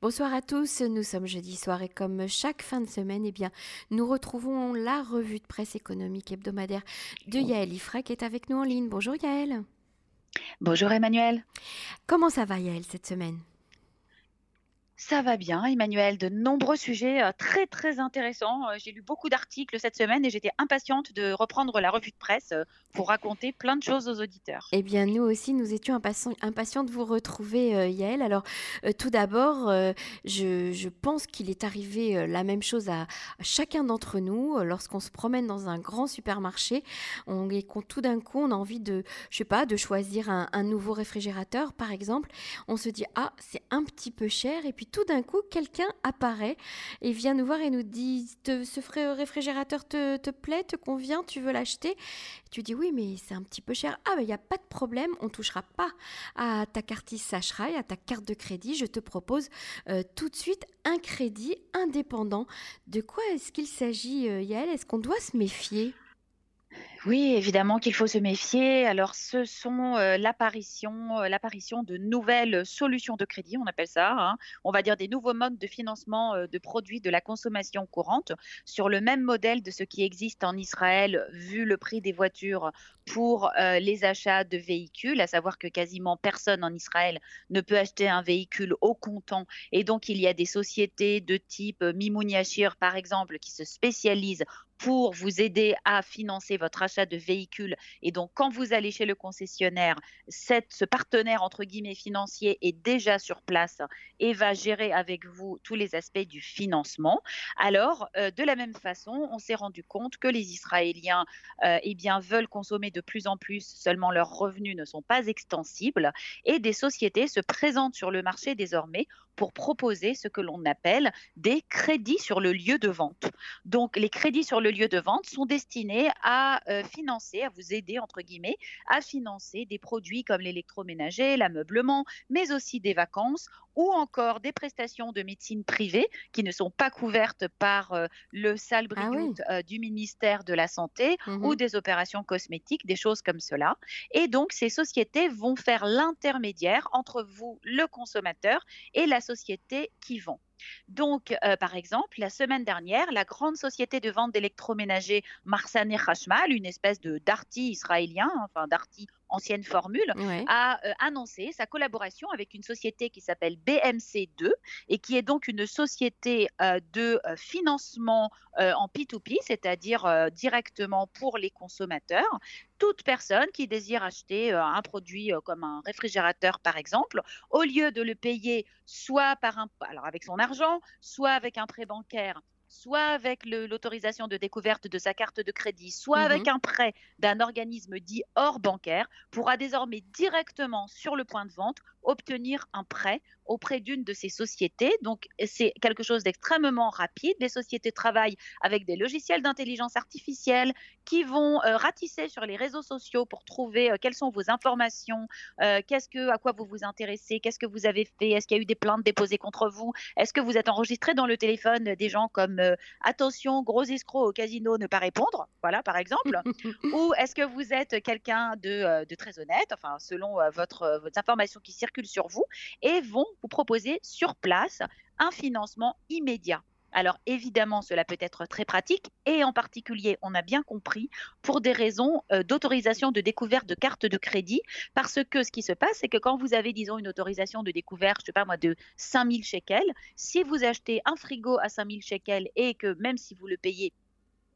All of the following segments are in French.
Bonsoir à tous, nous sommes jeudi soir et comme chaque fin de semaine, eh bien, nous retrouvons la revue de presse économique hebdomadaire de Yaël Ifra qui est avec nous en ligne. Bonjour Yaël. Bonjour Emmanuel. Comment ça va Yaël cette semaine? Ça va bien, Emmanuel. De nombreux sujets euh, très très intéressants. Euh, j'ai lu beaucoup d'articles cette semaine et j'étais impatiente de reprendre la revue de presse euh, pour raconter plein de choses aux auditeurs. Eh bien, nous aussi, nous étions impatients, de vous retrouver, Yael. Alors, tout d'abord, je, pense qu'il est arrivé la même chose à, chacun d'entre nous lorsqu'on se promène dans un grand supermarché on, et qu'on tout d'un coup, on a envie de, je sais pas, de choisir un, un nouveau réfrigérateur, par exemple. On se dit, ah, c'est un petit peu cher. Et puis, tout d'un coup, quelqu'un apparaît et vient nous voir et nous dit Ce réfrigérateur te, plaît, te convient, tu veux l'acheter? Tu dis Oui, mais c'est un petit peu cher. Ah, mais il n'y a pas de problème, on ne touchera pas à ta carte Sachrail, à ta carte de crédit. Je te propose euh, tout de suite un crédit indépendant. De quoi est-ce qu'il s'agit, euh, Yael? Est-ce qu'on doit se méfier? Oui, évidemment qu'il faut se méfier. Alors, ce sont euh, l'apparition, euh, l'apparition de nouvelles solutions de crédit, on appelle ça. Hein. On va dire des nouveaux modes de financement euh, de produits de la consommation courante sur le même modèle de ce qui existe en Israël, vu le prix des voitures pour les achats de véhicules, à savoir que quasiment personne en Israël ne peut acheter un véhicule au comptant. Et donc, il y a des sociétés de type Mimoun Yashir, par exemple, qui se spécialisent pour vous aider à financer votre achat de véhicules. Et donc, quand vous allez chez le concessionnaire, ce partenaire, entre guillemets, financier est déjà sur place et va gérer avec vous tous les aspects du financement. Alors, euh, de la même façon, on s'est rendu compte que les Israéliens euh, eh bien, veulent consommer de plus en plus, seulement leurs revenus ne sont pas extensibles et des sociétés se présentent sur le marché désormais pour proposer ce que l'on appelle des crédits sur le lieu de vente. Donc, les crédits sur le lieu de vente sont destinés à euh, financer, à vous aider, entre guillemets, à financer des produits comme l'électroménager, l'ameublement, mais aussi des vacances ou encore des prestations de médecine privée qui ne sont pas couvertes par euh, le sale ah euh, du ministère de la Santé mmh ou des opérations cosmétiques, des choses comme cela. Et donc, ces sociétés vont faire l'intermédiaire entre vous, le consommateur, et la société qui vend. Donc, euh, par exemple, la semaine dernière, la grande société de vente d'électroménager Marsane Hashmal, une espèce de Darty israélien, enfin Darty ancienne formule, a euh, annoncé sa collaboration avec une société qui s'appelle BMC2 et qui est donc une société euh, de financement en P2P, c'est-à-dire directement pour les consommateurs. Toute personne qui désire acheter un produit comme un réfrigérateur, par exemple, au lieu de le payer soit par un, alors avec son argent, soit avec un prêt bancaire soit avec l'autorisation de découverte de sa carte de crédit, soit avec mmh un prêt d'un organisme dit hors bancaire, pourra désormais directement sur le point de vente obtenir un prêt auprès d'une de ces sociétés. Donc, c'est quelque chose d'extrêmement rapide. Les sociétés travaillent avec des logiciels d'intelligence artificielle qui vont euh, ratisser sur les réseaux sociaux pour trouver euh, quelles sont vos informations, euh, qu'est-ce que, à quoi vous vous intéressez, qu'est-ce que vous avez fait, est-ce qu'il y a eu des plaintes déposées contre vous, est-ce que vous êtes enregistré dans le téléphone des gens comme attention, gros escroc au casino, ne pas répondre, voilà, par exemple, ou est-ce que vous êtes quelqu'un de, de, très honnête, enfin, selon votre, votre information qui circule sur vous, et vont vous proposer sur place un financement immédiat. Alors évidemment, cela peut être très pratique et en particulier, on a bien compris, pour des raisons euh, d'autorisation de découverte de carte de crédit, parce que ce qui se passe, c'est que quand vous avez, disons, une autorisation de découverte, je sais pas moi, de 5000 shekels, si vous achetez un frigo à 5000 shekels et que même si vous le payez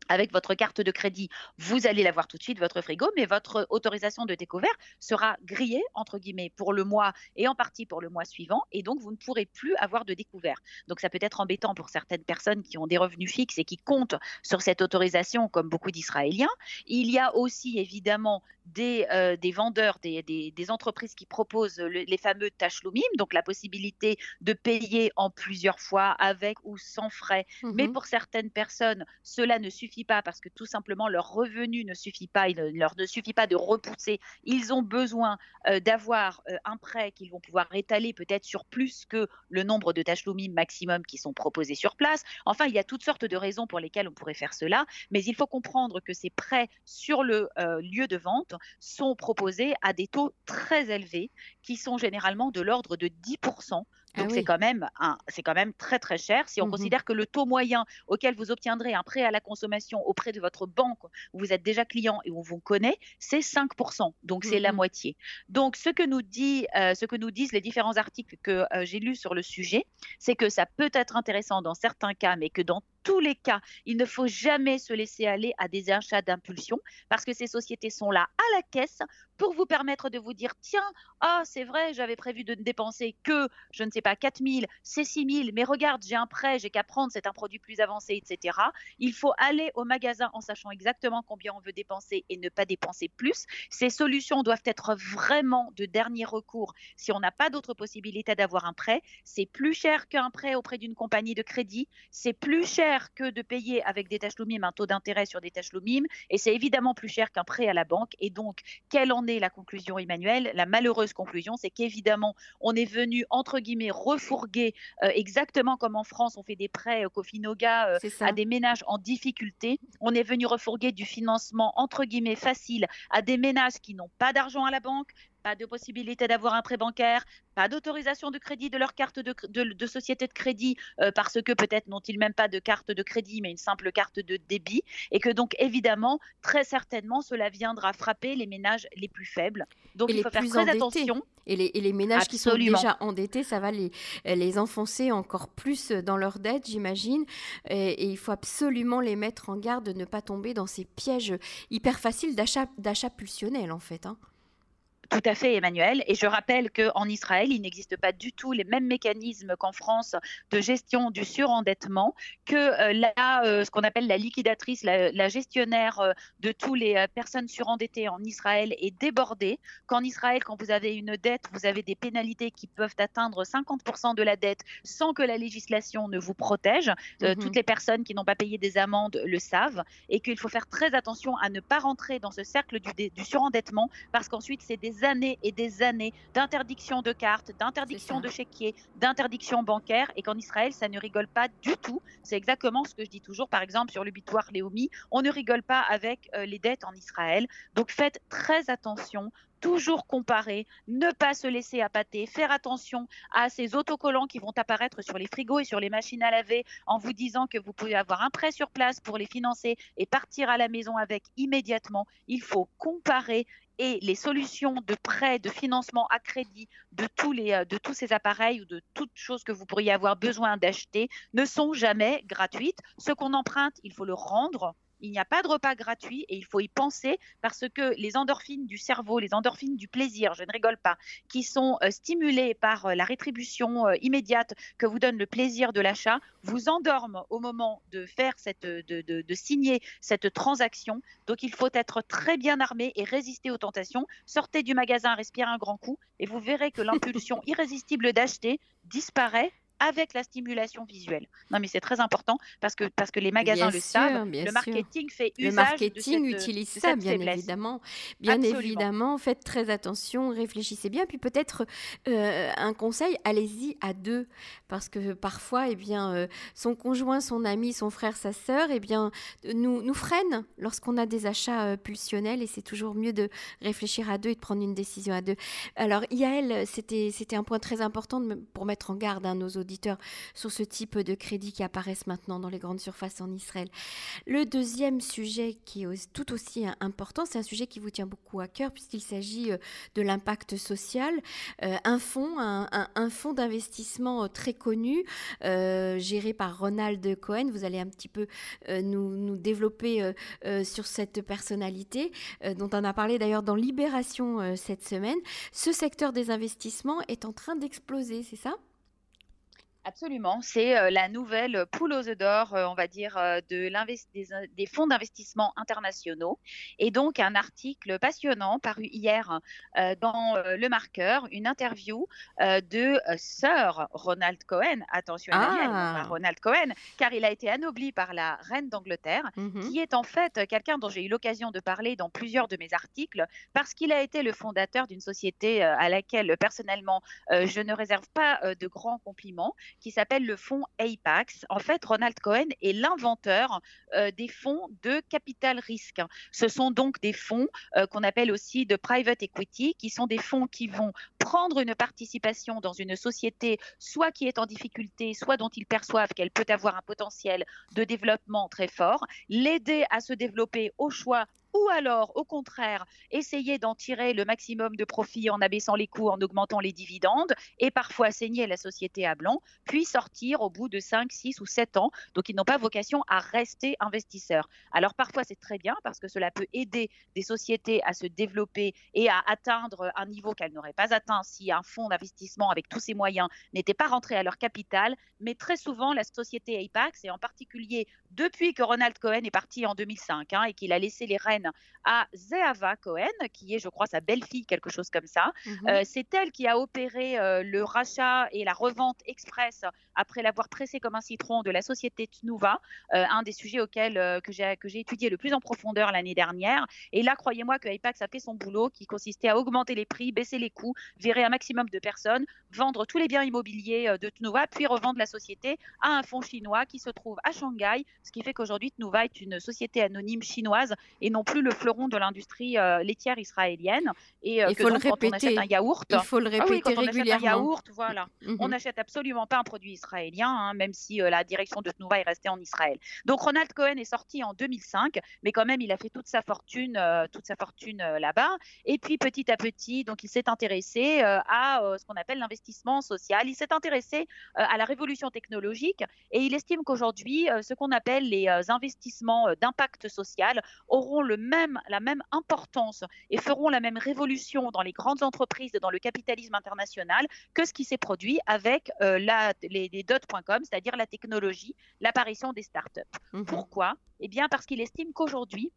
avec votre carte de crédit, vous allez l'avoir tout de suite, votre frigo, mais votre autorisation de découvert sera grillée, entre guillemets, pour le mois et en partie pour le mois suivant, et donc vous ne pourrez plus avoir de découvert. Donc ça peut être embêtant pour certaines personnes qui ont des revenus fixes et qui comptent sur cette autorisation, comme beaucoup d'Israéliens. Il y a aussi évidemment des, euh, des vendeurs, des, des, entreprises qui proposent les fameux tachlumim, donc la possibilité de payer en plusieurs fois avec ou sans frais. Mais mmh pour certaines personnes, cela ne suffit pas parce que tout simplement leur revenu ne suffit pas, il ne leur suffit pas de repousser. Ils ont besoin euh, d'avoir euh, un prêt qu'ils vont pouvoir étaler peut-être sur plus que le nombre de tâches maximum qui sont proposés sur place. Enfin, il y a toutes sortes de raisons pour lesquelles on pourrait faire cela, mais il faut comprendre que ces prêts sur le euh, lieu de vente sont proposés à des taux très élevés qui sont généralement de l'ordre de 10% Ah Donc c'est quand même c'est quand même très très cher si on mmh considère que le taux moyen auquel vous obtiendrez un prêt à la consommation auprès de votre banque où vous êtes déjà client et où on vous connaît, c'est 5%. Donc c'est la mmh moitié. Donc ce que nous dit euh, ce que nous disent les différents articles que euh, j'ai lus sur le sujet, c'est que ça peut être intéressant dans certains cas, mais que dans tous les cas, il ne faut jamais se laisser aller à des achats d'impulsion parce que ces sociétés sont là à la caisse pour vous permettre de vous dire tiens, ah c'est vrai, j'avais prévu de ne dépenser que, je ne sais pas, 4 000, c'est 6 000, mais regarde, j'ai un prêt, j'ai qu'à prendre, c'est un produit plus avancé, etc. Il faut aller au magasin en sachant exactement combien on veut dépenser et ne pas dépenser plus. Ces solutions doivent être vraiment de dernier recours si on n'a pas d'autre possibilité d'avoir un prêt. C'est plus cher qu'un prêt auprès d'une compagnie de crédit, c'est plus cher que de payer avec des tâches Lumim un taux d'intérêt sur des tâches Lumim et c'est évidemment plus cher qu'un prêt à la banque. Et donc, quelle en est la conclusion, Emmanuel? La malheureuse conclusion, c'est qu'évidemment, on est venu, entre guillemets, refourguer euh, exactement comme en France, on fait des prêts au Cofinoga euh, à des ménages en difficulté. On est venu refourguer du financement, entre guillemets, facile à des ménages qui n'ont pas d'argent à la banque, pas de possibilité d'avoir un prêt bancaire, pas d'autorisation de crédit de leur carte de, société de crédit euh, parce que peut-être n'ont-ils même pas de carte de crédit mais une simple carte de débit et que donc évidemment très certainement cela viendra frapper les ménages les plus faibles. Donc il faut faire très attention. Et les, ménages qui sont déjà endettés, ça va les, les enfoncer encore plus dans leur dette, j'imagine. Et, et, il faut absolument les mettre en garde de ne pas tomber dans ces pièges hyper faciles d'achat pulsionnel en fait. Hein. Tout à fait, Emmanuel. Et je rappelle qu'en Israël, il n'existe pas du tout les mêmes mécanismes qu'en France de gestion du surendettement, que euh, là, euh, ce qu'on appelle la liquidatrice, la, gestionnaire euh, de toutes les personnes surendettées en Israël est débordée. Qu'en Israël, quand vous avez une dette, vous avez des pénalités qui peuvent atteindre 50% de la dette sans que la législation ne vous protège. Mhm. Toutes les personnes qui n'ont pas payé des amendes le savent et qu'il faut faire très attention à ne pas rentrer dans ce cercle du, du surendettement parce qu'ensuite, c'est des années et des années d'interdiction de cartes, d'interdiction de chéquiers, d'interdiction bancaire, et qu'en Israël, ça ne rigole pas du tout. C'est exactement ce que je dis toujours, par exemple, sur le bitoire Léomi, on ne rigole pas avec euh, les dettes en Israël. Donc faites très attention toujours comparer, ne pas se laisser appâter, faire attention à ces autocollants qui vont apparaître sur les frigos et sur les machines à laver en vous disant que vous pouvez avoir un prêt sur place pour les financer et partir à la maison avec immédiatement. Il faut comparer et les solutions de prêt, de financement à crédit de tous, les, euh, ces appareils ou de toutes choses que vous pourriez avoir besoin d'acheter ne sont jamais gratuites. Ce qu'on emprunte, il faut le rendre il n'y a pas de repas gratuit et il faut y penser parce que les endorphines du cerveau, les endorphines du plaisir, je ne rigole pas, qui sont euh, stimulées par euh, la rétribution euh, immédiate que vous donne le plaisir de l'achat, vous endorment au moment de faire cette, de, de signer cette transaction. Donc il faut être très bien armé et résister aux tentations. Sortez du magasin, respirez un grand coup et vous verrez que l'impulsion irrésistible d'acheter disparaît avec la stimulation visuelle. Non, mais c'est très important parce que, parce que les magasins le savent. Le marketing fait usage Le marketing utilise ça, bien évidemment. Bien évidemment, faites très attention, réfléchissez bien. Puis peut-être euh, un conseil, allez-y à deux. Parce que parfois, eh bien, euh, son conjoint, son ami, son frère, sa sœur, eh bien, nous, nous freinent lorsqu'on a des achats euh, pulsionnels et c'est toujours mieux de réfléchir à deux et de prendre une décision à deux. Alors, Yael, c'était un point très important pour mettre en garde hein, nos auditeurs sur ce type de crédits qui apparaissent maintenant dans les grandes surfaces en Israël. Le deuxième sujet qui est tout aussi important, c'est un sujet qui vous tient beaucoup à cœur puisqu'il s'agit euh, de l'impact social. Euh, un fonds, un, d'investissement euh, très connu, géré par Ronald Cohen. Vous allez un petit peu nous, développer sur cette personnalité dont on a parlé d'ailleurs dans Libération cette semaine. Ce secteur des investissements est en train d'exploser, c'est ça? Absolument, c'est euh, la nouvelle poule aux œufs d'or, euh, on va dire, euh, de des, des, fonds d'investissement internationaux. Et donc un article passionnant paru hier dans Le Marqueur, une interview de Sir Ronald Cohen, attention ah. Ronald Cohen, car il a été anobli par la reine d'Angleterre, mm-hmm. qui est en fait quelqu'un dont j'ai eu l'occasion de parler dans plusieurs de mes articles, parce qu'il a été le fondateur d'une société à laquelle personnellement je ne réserve pas de grands compliments qui s'appelle le fonds Apex. En fait, Ronald Cohen est l'inventeur des fonds de capital risque. Ce sont donc des fonds qu'on appelle aussi de private equity, qui sont des fonds qui vont prendre une participation dans une société, soit qui est en difficulté, soit dont ils perçoivent qu'elle peut avoir un potentiel de développement très fort, l'aider à se développer au choix ou alors, au contraire, essayer d'en tirer le maximum de profit en abaissant les coûts, en augmentant les dividendes, et parfois saigner la société à blanc, puis sortir au bout de 5, 6 ou 7 ans. Donc, ils n'ont pas vocation à rester investisseurs. Alors, parfois, c'est très bien parce que cela peut aider des sociétés à se développer et à atteindre un niveau qu'elles n'auraient pas atteint si un fonds d'investissement avec tous ses moyens n'était pas rentré à leur capital. Mais très souvent, la société Apex, et en particulier depuis que Ronald Cohen est parti en 2005 hein, et qu'il a laissé les rênes à Zehava Cohen, qui est, je crois, sa belle-fille, quelque chose comme ça. Mhm. Euh, c'est elle qui a opéré euh, le rachat et la revente express après l'avoir pressé comme un citron de la société Tnuva, euh, un des sujets auxquels que j'ai étudié le plus en profondeur l'année dernière. Et là, croyez-moi que Apex a fait son boulot, qui consistait à augmenter les prix, baisser les coûts, virer un maximum de personnes, vendre tous les biens immobiliers de Tnuva, puis revendre la société à un fonds chinois qui se trouve à Shanghai, ce qui fait qu'aujourd'hui Tnuva est une société anonyme chinoise et non plus le fleuron de l'industrie euh, laitière israélienne. Et, euh, il faut le répéter. Quand on achète un yaourt, il faut le répéter ah oui, quand on Achète un yaourt, voilà, mhm. on n'achète absolument pas un produit israélien, hein, même si euh, la direction de Tnuva est restée en Israël. Donc Ronald Cohen est sorti en 2005, mais quand même il a fait toute sa fortune, toute sa fortune là-bas. Et puis petit à petit, donc il s'est intéressé à ce qu'on appelle l'investissement social. Il s'est intéressé à la révolution technologique et il estime qu'aujourd'hui, ce qu'on appelle les investissements d'impact social auront le même, la même importance et feront la même révolution dans les grandes entreprises et dans le capitalisme international que ce qui s'est produit avec euh, la, les, les dot.com, c'est-à-dire la technologie, l'apparition des startups. Mmh Pourquoi? Eh bien parce qu'il estime qu'aujourd'hui,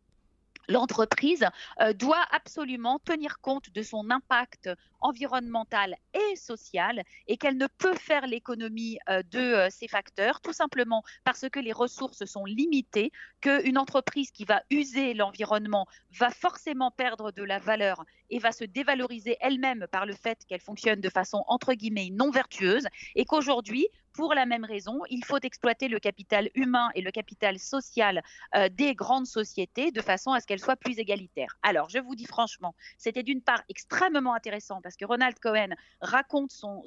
l'entreprise euh, doit absolument tenir compte de son impact environnemental et social et qu'elle ne peut faire l'économie euh, de euh, ces facteurs tout simplement parce que les ressources sont limitées, qu'une entreprise qui va user l'environnement va forcément perdre de la valeur et va se dévaloriser elle-même par le fait qu'elle fonctionne de façon entre guillemets non vertueuse et qu'aujourd'hui pour la même raison, il faut exploiter le capital humain et le capital social euh, des grandes sociétés de façon à ce qu'elles soient plus égalitaires. Alors, je vous dis franchement, c'était d'une part extrêmement intéressant parce que Ronald Cohen raconte son,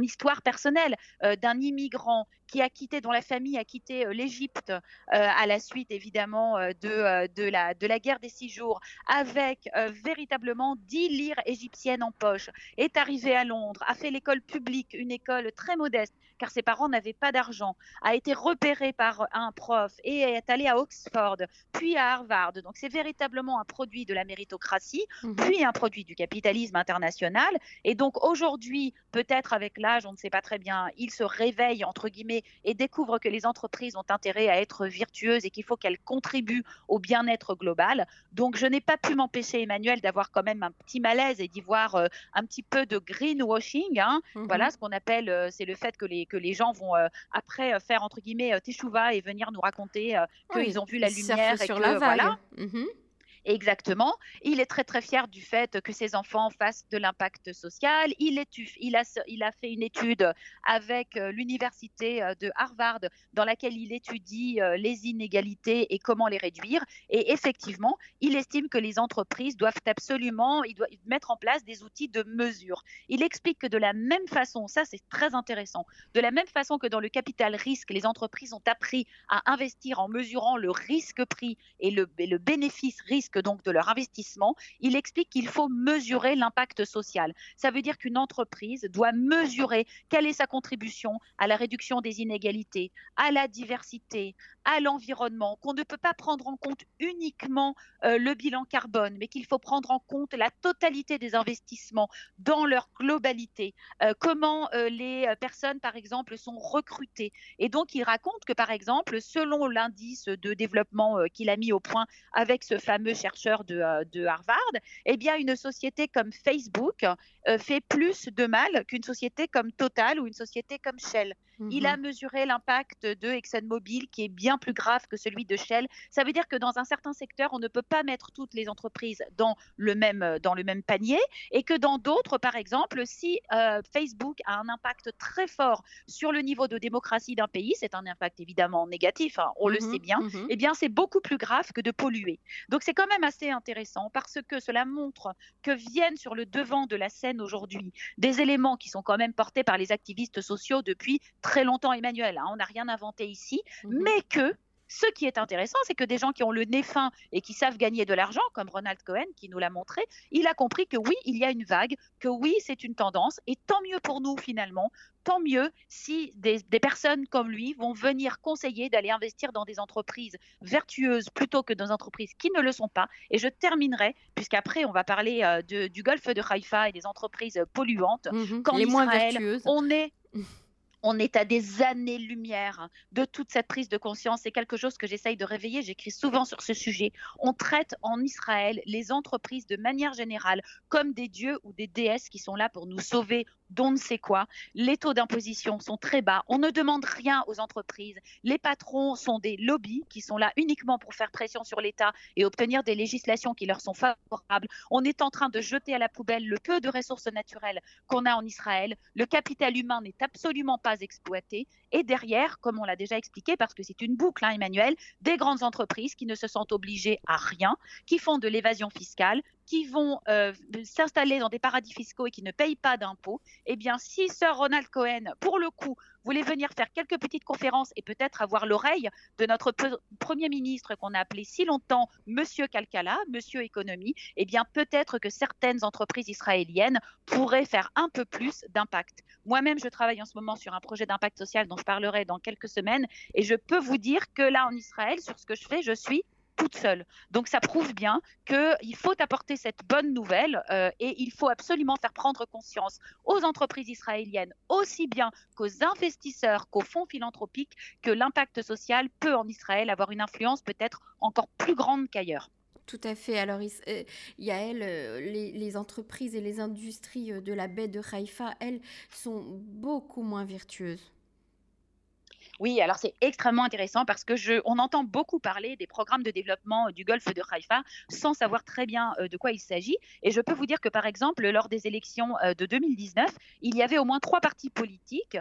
histoire personnelle euh, d'un immigrant qui a quitté, dont la famille a quitté euh, l'Égypte à la suite évidemment de, la, guerre des six jours, avec véritablement 10 lires égyptiennes en poche, est arrivé à Londres, a fait l'école publique, une école très modeste car ses parents n'avaient pas d'argent, a été repéré par un prof et est allé à Oxford, puis à Harvard. Donc c'est véritablement un produit de la méritocratie, mhm. puis un produit du capitalisme international. Et donc aujourd'hui, peut-être avec l'âge, on ne sait pas très bien, il se réveille, entre guillemets, et découvre que les entreprises ont intérêt à être vertueuses et qu'il faut qu'elles contribuent au bien-être global. Donc je n'ai pas pu m'empêcher, Emmanuel, d'avoir quand même un petit malaise et d'y voir euh, un petit peu de greenwashing. Hein. Mhm. Voilà ce qu'on appelle, euh, c'est le fait que les, que les gens vont euh, après euh, faire entre guillemets euh, teshuva et venir nous raconter qu'ils ont vu la lumière et sur que, la vague. voilà. Mhm. Exactement. Il est très très fier du fait que ses enfants fassent de l'impact social. Il, a, fait une étude avec euh, l'université euh, de Harvard dans laquelle il étudie euh, les inégalités et comment les réduire. Et effectivement, il estime que les entreprises doivent absolument mettre en place des outils de mesure. Il explique que de la même façon, ça c'est très intéressant, de la même façon que dans le capital risque, les entreprises ont appris à investir en mesurant le risque-prix et le, et le bénéfice-risque donc de leur investissement, il explique qu'il faut mesurer l'impact social. Ça veut dire qu'une entreprise doit mesurer quelle est sa contribution à la réduction des inégalités, à la diversité, à l'environnement, qu'on ne peut pas prendre en compte uniquement euh, le bilan carbone, mais qu'il faut prendre en compte la totalité des investissements dans leur globalité, euh, comment euh, les personnes, par exemple, sont recrutées. Et donc, il raconte que, par exemple, selon l'indice de développement qu'il a mis au point avec ce fameux chercheurs de, de, Harvard, eh bien, une société comme Facebook fait plus de mal qu'une société comme Total ou une société comme Shell. Il a mhm. mesuré l'impact de ExxonMobil qui est bien plus grave que celui de Shell. Ça veut dire que dans un certain secteur, on ne peut pas mettre toutes les entreprises dans le même, dans le même panier et que dans d'autres, par exemple, si Facebook a un impact très fort sur le niveau de démocratie d'un pays, c'est un impact évidemment négatif, hein, on le mhm, sait bien, mhm. eh bien c'est beaucoup plus grave que de polluer. Donc c'est quand même assez intéressant parce que cela montre que viennent sur le devant de la scène aujourd'hui des éléments qui sont quand même portés par les activistes sociaux depuis très longtemps, Emmanuel. Hein, on n'a rien inventé ici, mhm. mais que ce qui est intéressant, c'est que des gens qui ont le nez fin et qui savent gagner de l'argent, comme Ronald Cohen qui nous l'a montré, il a compris que oui, il y a une vague, que oui, c'est une tendance, et tant mieux pour nous finalement, tant mieux si des, personnes comme lui vont venir conseiller d'aller investir dans des entreprises vertueuses plutôt que dans des entreprises qui ne le sont pas. Et je terminerai, puisqu'après on va parler euh, du golfe de Haïfa et des entreprises polluantes. Mhm. quand les moins vertueuses. on est on est à des années-lumière de toute cette prise de conscience. C'est quelque chose que j'essaye de réveiller. J'écris souvent sur ce sujet. On traite en Israël les entreprises de manière générale comme des dieux ou des déesses qui sont là pour nous sauver d'on ne sait quoi. Les taux d'imposition sont très bas. On ne demande rien aux entreprises. Les patrons sont des lobbies qui sont là uniquement pour faire pression sur l'État et obtenir des législations qui leur sont favorables. On est en train de jeter à la poubelle le peu de ressources naturelles qu'on a en Israël. Le capital humain n'est absolument pas exploité. Et derrière, comme on l'a déjà expliqué, parce que c'est une boucle, hein, Emmanuel, des grandes entreprises qui ne se sentent obligées à rien, qui font de l'évasion fiscale, qui vont euh, s'installer dans des paradis fiscaux et qui ne payent pas d'impôts, eh bien, si Sir Ronald Cohen, pour le coup, voulait venir faire quelques petites conférences et peut-être avoir l'oreille de notre Premier ministre qu'on a appelé si longtemps Monsieur Kalkala, Monsieur Économie, eh bien, peut-être que certaines entreprises israéliennes pourraient faire un peu plus d'impact. Moi-même, je travaille en ce moment sur un projet d'impact social dont je parlerai dans quelques semaines et je peux vous dire que là, en Israël, sur ce que je fais, je suis toute seule. Donc ça prouve bien qu'il faut apporter cette bonne nouvelle euh, et il faut absolument faire prendre conscience aux entreprises israéliennes, aussi bien qu'aux investisseurs qu'aux fonds philanthropiques, que l'impact social peut en Israël avoir une influence peut-être encore plus grande qu'ailleurs. Tout à fait. Alors, euh, Yael, euh, les, les, entreprises et les industries de la baie de Haïfa, elles, sont beaucoup moins vertueuses. Oui, alors c'est extrêmement intéressant parce que on entend beaucoup parler des programmes de développement euh, du golfe de Haïfa sans savoir très bien euh, de quoi il s'agit. Et je peux vous dire que par exemple, lors des élections euh, de 2019, il y avait au moins trois partis politiques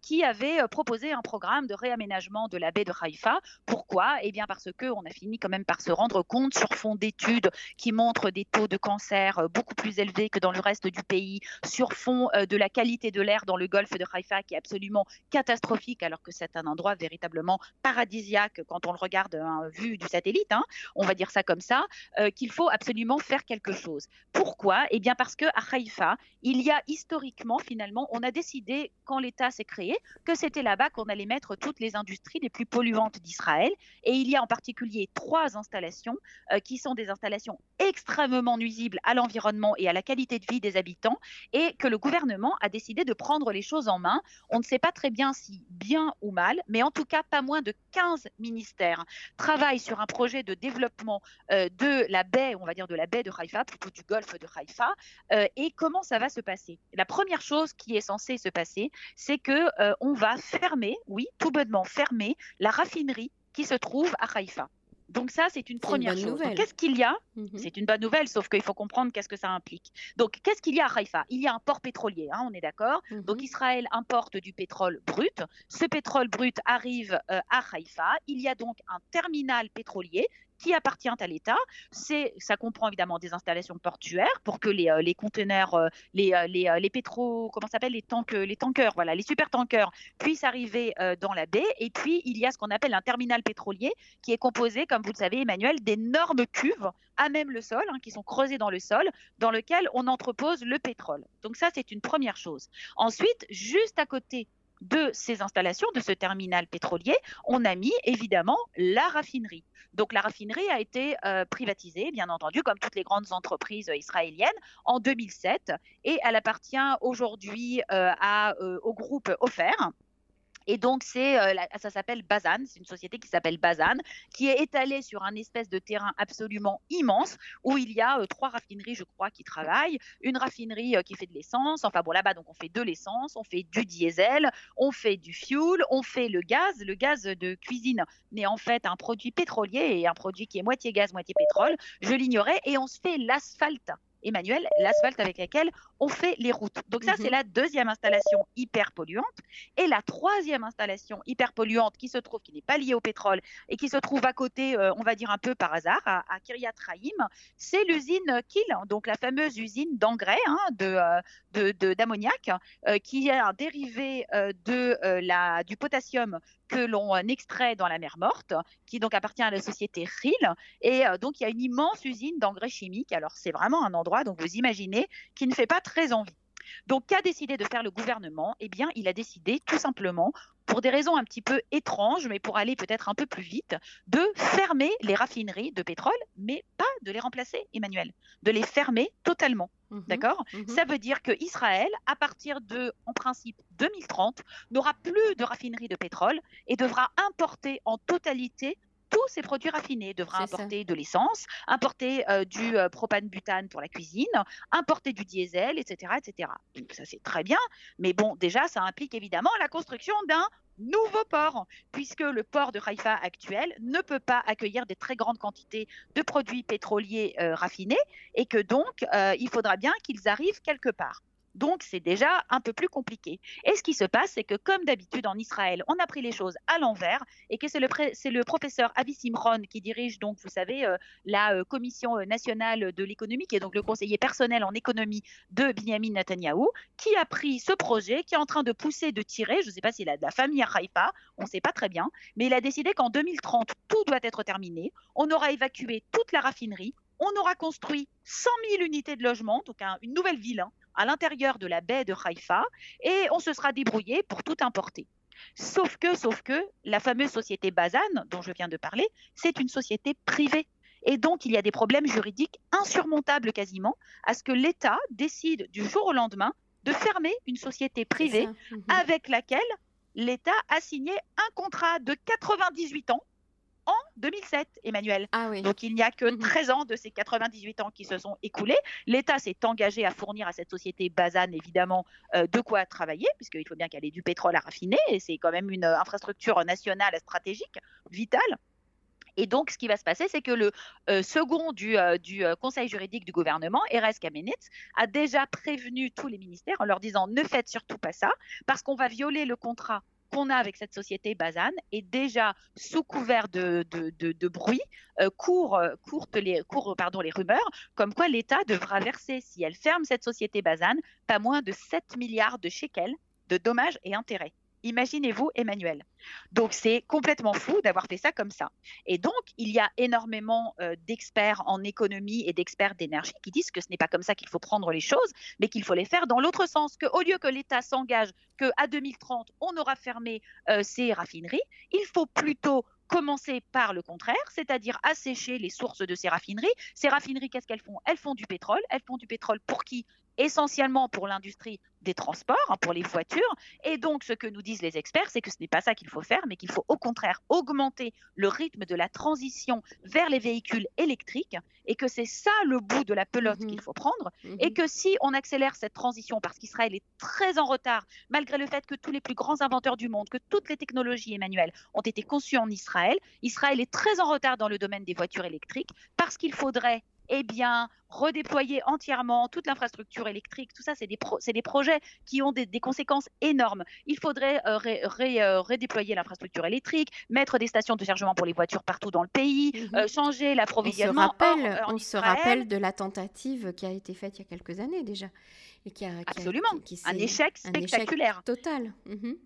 qui avaient proposé un programme de réaménagement de la baie de Haïfa. Pourquoi? Eh bien parce que on a fini quand même par se rendre compte sur fond d'études qui montrent des taux de cancer beaucoup plus élevés que dans le reste du pays, sur fond de la qualité de l'air dans le golfe de Haïfa qui est absolument catastrophique alors que c'est un un endroit véritablement paradisiaque quand on le regarde hein, vu du satellite, hein, on va dire ça comme ça, euh, qu'il faut absolument faire quelque chose. Pourquoi? Eh bien parce que à Haïfa, il y a historiquement, finalement, on a décidé quand l'État s'est créé que c'était là-bas qu'on allait mettre toutes les industries les plus polluantes d'Israël. Et il y a en particulier trois installations euh, qui sont des installations extrêmement nuisibles à l'environnement et à la qualité de vie des habitants, et que le gouvernement a décidé de prendre les choses en main. On ne sait pas très bien si bien ou mal mais en tout cas, pas moins de 15 ministères travaillent sur un projet de développement euh, de la baie, on va dire de la baie de Haïfa, plutôt du golfe de Haïfa. Euh, et comment ça va se passer? La première chose qui est censée se passer, c'est que euh, on va fermer, oui, tout bonnement fermer la raffinerie qui se trouve à Haïfa. Donc ça, c'est une première chose. Qu'est-ce qu'il y a mhm. C'est une bonne nouvelle, sauf qu'il faut comprendre qu'est-ce que ça implique. Donc, qu'est-ce qu'il y a à Haïfa Il y a un port pétrolier, hein, on est d'accord. Mhm. Donc, Israël importe du pétrole brut. Ce pétrole brut arrive euh, à Haïfa. Il y a donc un terminal pétrolier qui appartient à l'État. C'est, ça comprend évidemment des installations portuaires pour que les, euh, les conteneurs, euh, les, euh, les, les pétro, comment s'appelle, les, tank, les tankers, voilà, les super tankers puissent arriver dans la baie. Et puis, il y a ce qu'on appelle un terminal pétrolier qui est composé, comme vous le savez, Emmanuel, d'énormes cuves à même le sol, hein, qui sont creusées dans le sol, dans lequel on entrepose le pétrole. Donc ça, c'est une première chose. Ensuite, juste à côté de ces installations, de ce terminal pétrolier, on a mis évidemment la raffinerie. Donc la raffinerie a été euh, privatisée, bien entendu, comme toutes les grandes entreprises israéliennes, en 2007, et elle appartient aujourd'hui euh, euh, au groupe Ofer Et donc, c'est, euh, ça s'appelle Bazan, c'est une société qui s'appelle Bazan, qui est étalée sur un espèce de terrain absolument immense où il y a euh, trois raffineries, je crois, qui travaillent. Une raffinerie euh, qui fait de l'essence. Enfin, bon, là-bas, donc, on fait de l'essence, on fait du diesel, on fait du fuel, on fait le gaz. Le gaz de cuisine n'est en fait un produit pétrolier et un produit qui est moitié gaz, moitié pétrole. Je l'ignorais. Et on se fait l'asphalte. Emmanuel, l'asphalte avec laquelle on fait les routes. Donc ça, c'est mhm. la deuxième installation hyper polluante. Et la troisième installation hyper polluante qui se trouve, qui n'est pas liée au pétrole et qui se trouve à côté, euh, on va dire un peu par hasard, à, Kiryat Rahim, c'est l'usine Kiel, donc la fameuse usine d'engrais, hein, de, d'ammoniac, euh, qui est un dérivé euh, de, la, du potassium que l'on extrait dans la mer morte, qui donc appartient à la société RIL. Et donc, il y a une immense usine d'engrais chimiques. Alors, c'est vraiment un endroit, donc vous imaginez, qui ne fait pas très envie. Donc, qu'a décidé de faire le gouvernement? Eh bien, il a décidé tout simplement, pour des raisons un petit peu étranges, mais pour aller peut-être un peu plus vite, de fermer les raffineries de pétrole, mais pas de les remplacer, Emmanuel, de les fermer totalement. Mhm. D'accord? mhm. Ça veut dire que Israël, à partir de, en principe, 2030, n'aura plus de raffineries de pétrole et devra importer en totalité tous ces produits raffinés. Devra importer de l'essence, importer euh, du euh, propane-butane pour la cuisine, importer du diesel, etc. etc. Donc ça, c'est très bien. Mais bon, déjà, ça implique évidemment la construction d'un nouveau port, puisque le port de Haïfa actuel ne peut pas accueillir des très grandes quantités de produits pétroliers euh, raffinés et que donc il faudra bien qu'ils arrivent quelque part. Donc, c'est déjà un peu plus compliqué. Et ce qui se passe, c'est que comme d'habitude en Israël, on a pris les choses à l'envers et que c'est le, professeur Avi Simron qui dirige, donc, vous savez, euh, la euh, Commission euh, nationale de l'économie, qui est donc le conseiller personnel en économie de Benjamin Netanyahu, qui a pris ce projet, qui est en train de pousser, de tirer. Je ne sais pas s'il a de la famille à Haïfa, on ne sait pas très bien, mais il a décidé qu'en 2030, tout doit être terminé. On aura évacué toute la raffinerie, on aura construit 100 000 unités de logement, donc une nouvelle ville hein, à l'intérieur de la baie de Haïfa, et on se sera débrouillé pour tout importer. Sauf que, sauf que, la fameuse société Bazan, dont je viens de parler, c'est une société privée. Et donc, il y a des problèmes juridiques insurmontables quasiment à ce que l'État décide du jour au lendemain de fermer une société privée mhm. avec laquelle l'État a signé un contrat de 98 ans en 2007, Emmanuel. Ah oui. Donc il n'y a que 13 mhm. ans de ces 98 ans qui se sont écoulés. L'État s'est engagé à fournir à cette société Bazan, évidemment, euh, de quoi travailler, puisqu'il faut bien qu'elle ait du pétrole à raffiner, et c'est quand même une euh, infrastructure nationale stratégique, vitale. Et donc, ce qui va se passer, c'est que le euh, second du, du conseil juridique du gouvernement, Erez Kamenetz, a déjà prévenu tous les ministères en leur disant ne faites surtout pas ça, parce qu'on va violer le contrat qu'on a avec cette société Bazan et déjà sous couvert de, bruit euh, courent, euh, les, pardon, les rumeurs comme quoi l'État devra verser, si elle ferme cette société Bazan, pas moins de 7 milliards de shekels de dommages et intérêts. Imaginez-vous Emmanuel. Donc c'est complètement fou d'avoir fait ça comme ça. Et donc il y a énormément euh, d'experts en économie et d'experts d'énergie qui disent que ce n'est pas comme ça qu'il faut prendre les choses, mais qu'il faut les faire dans l'autre sens, qu'au lieu que l'État s'engage qu'à 2030 on aura fermé euh, ces raffineries, il faut plutôt commencer par le contraire, c'est-à-dire assécher les sources de ces raffineries. Ces raffineries, qu'est-ce qu'elles font? Elles font du pétrole. Elles font du pétrole pour qui? Essentiellement pour l'industrie des transports, hein, pour les voitures. Et donc, ce que nous disent les experts, c'est que ce n'est pas ça qu'il faut faire, mais qu'il faut au contraire augmenter le rythme de la transition vers les véhicules électriques et que c'est ça le bout de la pelote mhm. qu'il faut prendre. Mhm. Et que si on accélère cette transition, parce qu'Israël est très en retard, malgré le fait que tous les plus grands inventeurs du monde, que toutes les technologies, Emmanuel, ont été conçues en Israël, Israël est très en retard dans le domaine des voitures électriques parce qu'il faudrait eh bien, redéployer entièrement toute l'infrastructure électrique, tout ça, c'est des, des, projets qui ont des, conséquences énormes. Il faudrait euh, euh, redéployer l'infrastructure électrique, mettre des stations de chargement pour les voitures partout dans le pays, mhm. euh, changer l'approvisionnement. On, se rappelle, de la tentative qui a été faite il y a quelques années déjà. Et qui a, Absolument, un échec spectaculaire. total. Mhm.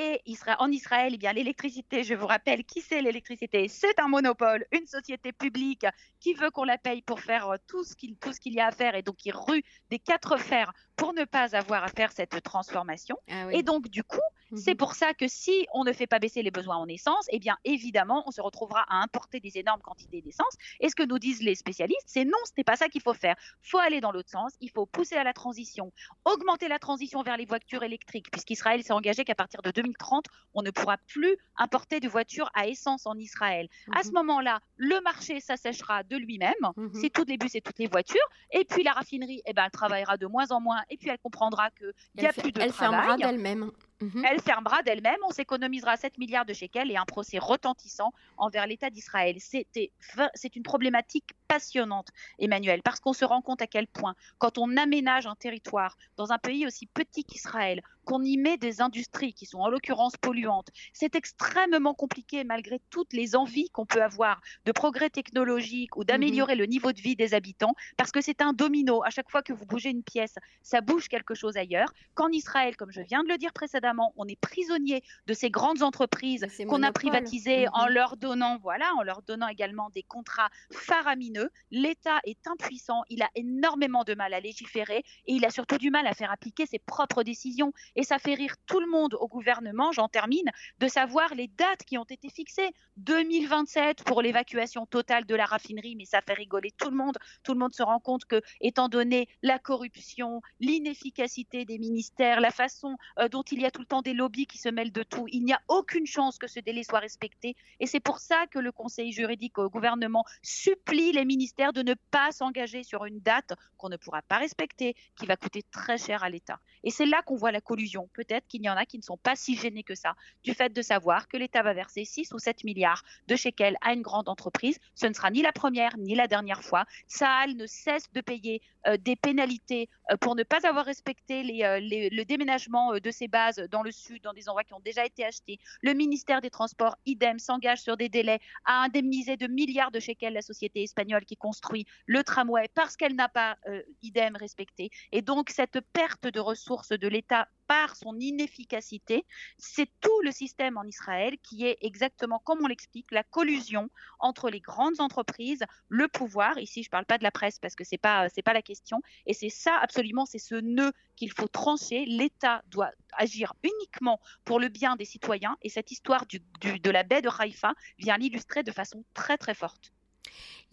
Et en Israël, eh bien l'électricité, je vous rappelle, qui c'est l'électricité C'est un monopole, une société publique qui veut qu'on la paye pour faire euh, tout ce qu'il y a à faire et donc qui rue des quatre fers pour ne pas avoir à faire cette transformation. Ah et donc du coup, C'est pour ça que si on ne fait pas baisser les besoins en essence, eh bien évidemment, on se retrouvera à importer des énormes quantités d'essence. Et ce que nous disent les spécialistes, c'est non, ce n'est pas ça qu'il faut faire. Il faut aller dans l'autre sens, il faut pousser à la transition, augmenter la transition vers les voitures électriques, puisqu'Israël s'est engagé qu'à partir de 2030, on ne pourra plus importer de voitures à essence en Israël. À ce mhm. moment-là, le marché s'assèchera de lui-même, mhm. c'est toutes les bus et toutes les voitures, et puis la raffinerie, eh ben, elle travaillera de moins en moins, et puis elle comprendra qu'il n'y a plus de elle travail. fermera d'elle-même. Mhm. Elle fermera d'elle-même, on s'économisera 7 milliards de shekels et un procès retentissant envers l'État d'Israël. C'est une problématique passionnante, Emmanuel, parce qu'on se rend compte à quel point, quand on aménage un territoire dans un pays aussi petit qu'Israël, qu'on y met des industries qui sont en l'occurrence polluantes, c'est extrêmement compliqué malgré toutes les envies qu'on peut avoir de progrès technologique ou d'améliorer mhm. le niveau de vie des habitants, parce que c'est un domino. À chaque fois que vous bougez une pièce, ça bouge quelque chose ailleurs. Qu'en Israël, comme je viens de le dire précédemment, on est prisonnier de ces grandes entreprises qu'on a privatisées en mhm. leur donnant, voilà, en leur donnant également des contrats faramineux L'État est impuissant, il a énormément de mal à légiférer et il a surtout du mal à faire appliquer ses propres décisions. Et ça fait rire tout le monde au gouvernement, j'en termine, de savoir les dates qui ont été fixées. 2027 pour l'évacuation totale de la raffinerie, mais ça fait rigoler tout le monde. Tout le monde se rend compte que, étant donné la corruption, l'inefficacité des ministères, la façon euh, dont il y a tout le temps des lobbies qui se mêlent de tout, il n'y a aucune chance que ce délai soit respecté. Et c'est pour ça que le Conseil juridique au gouvernement supplie les ministère de ne pas s'engager sur une date qu'on ne pourra pas respecter, qui va coûter très cher à l'État. Et c'est là qu'on voit la collusion. Peut-être qu'il y en a qui ne sont pas si gênés que ça du fait de savoir que l'État va verser 6 ou 7 milliards de shekels à une grande entreprise. Ce ne sera ni la première ni la dernière fois. Saal ne cesse de payer euh, des pénalités euh, pour ne pas avoir respecté euh, le déménagement de ses bases dans le sud, dans des endroits qui ont déjà été achetés. Le ministère des Transports, idem, s'engage sur des délais à indemniser de milliards de shekels la société espagnole qui construit le tramway parce qu'elle n'a pas, idem, respecté. Et donc, cette perte de ressources de l'État par son inefficacité, c'est tout le système en Israël qui est exactement comme on l'explique, la collusion entre les grandes entreprises, le pouvoir. Ici, je ne parle pas de la presse parce que c'est pas c'est pas la question. Et c'est ça absolument, c'est ce nœud qu'il faut trancher. L'État doit agir uniquement pour le bien des citoyens. Et cette histoire de la baie de Haïfa vient l'illustrer de façon très très forte.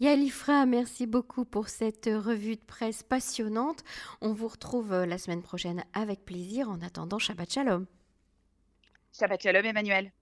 Yalifra, merci beaucoup pour cette revue de presse passionnante. On vous retrouve euh, la semaine prochaine avec plaisir. En attendant, Shabbat Shalom. Shabbat Shalom, Emmanuel.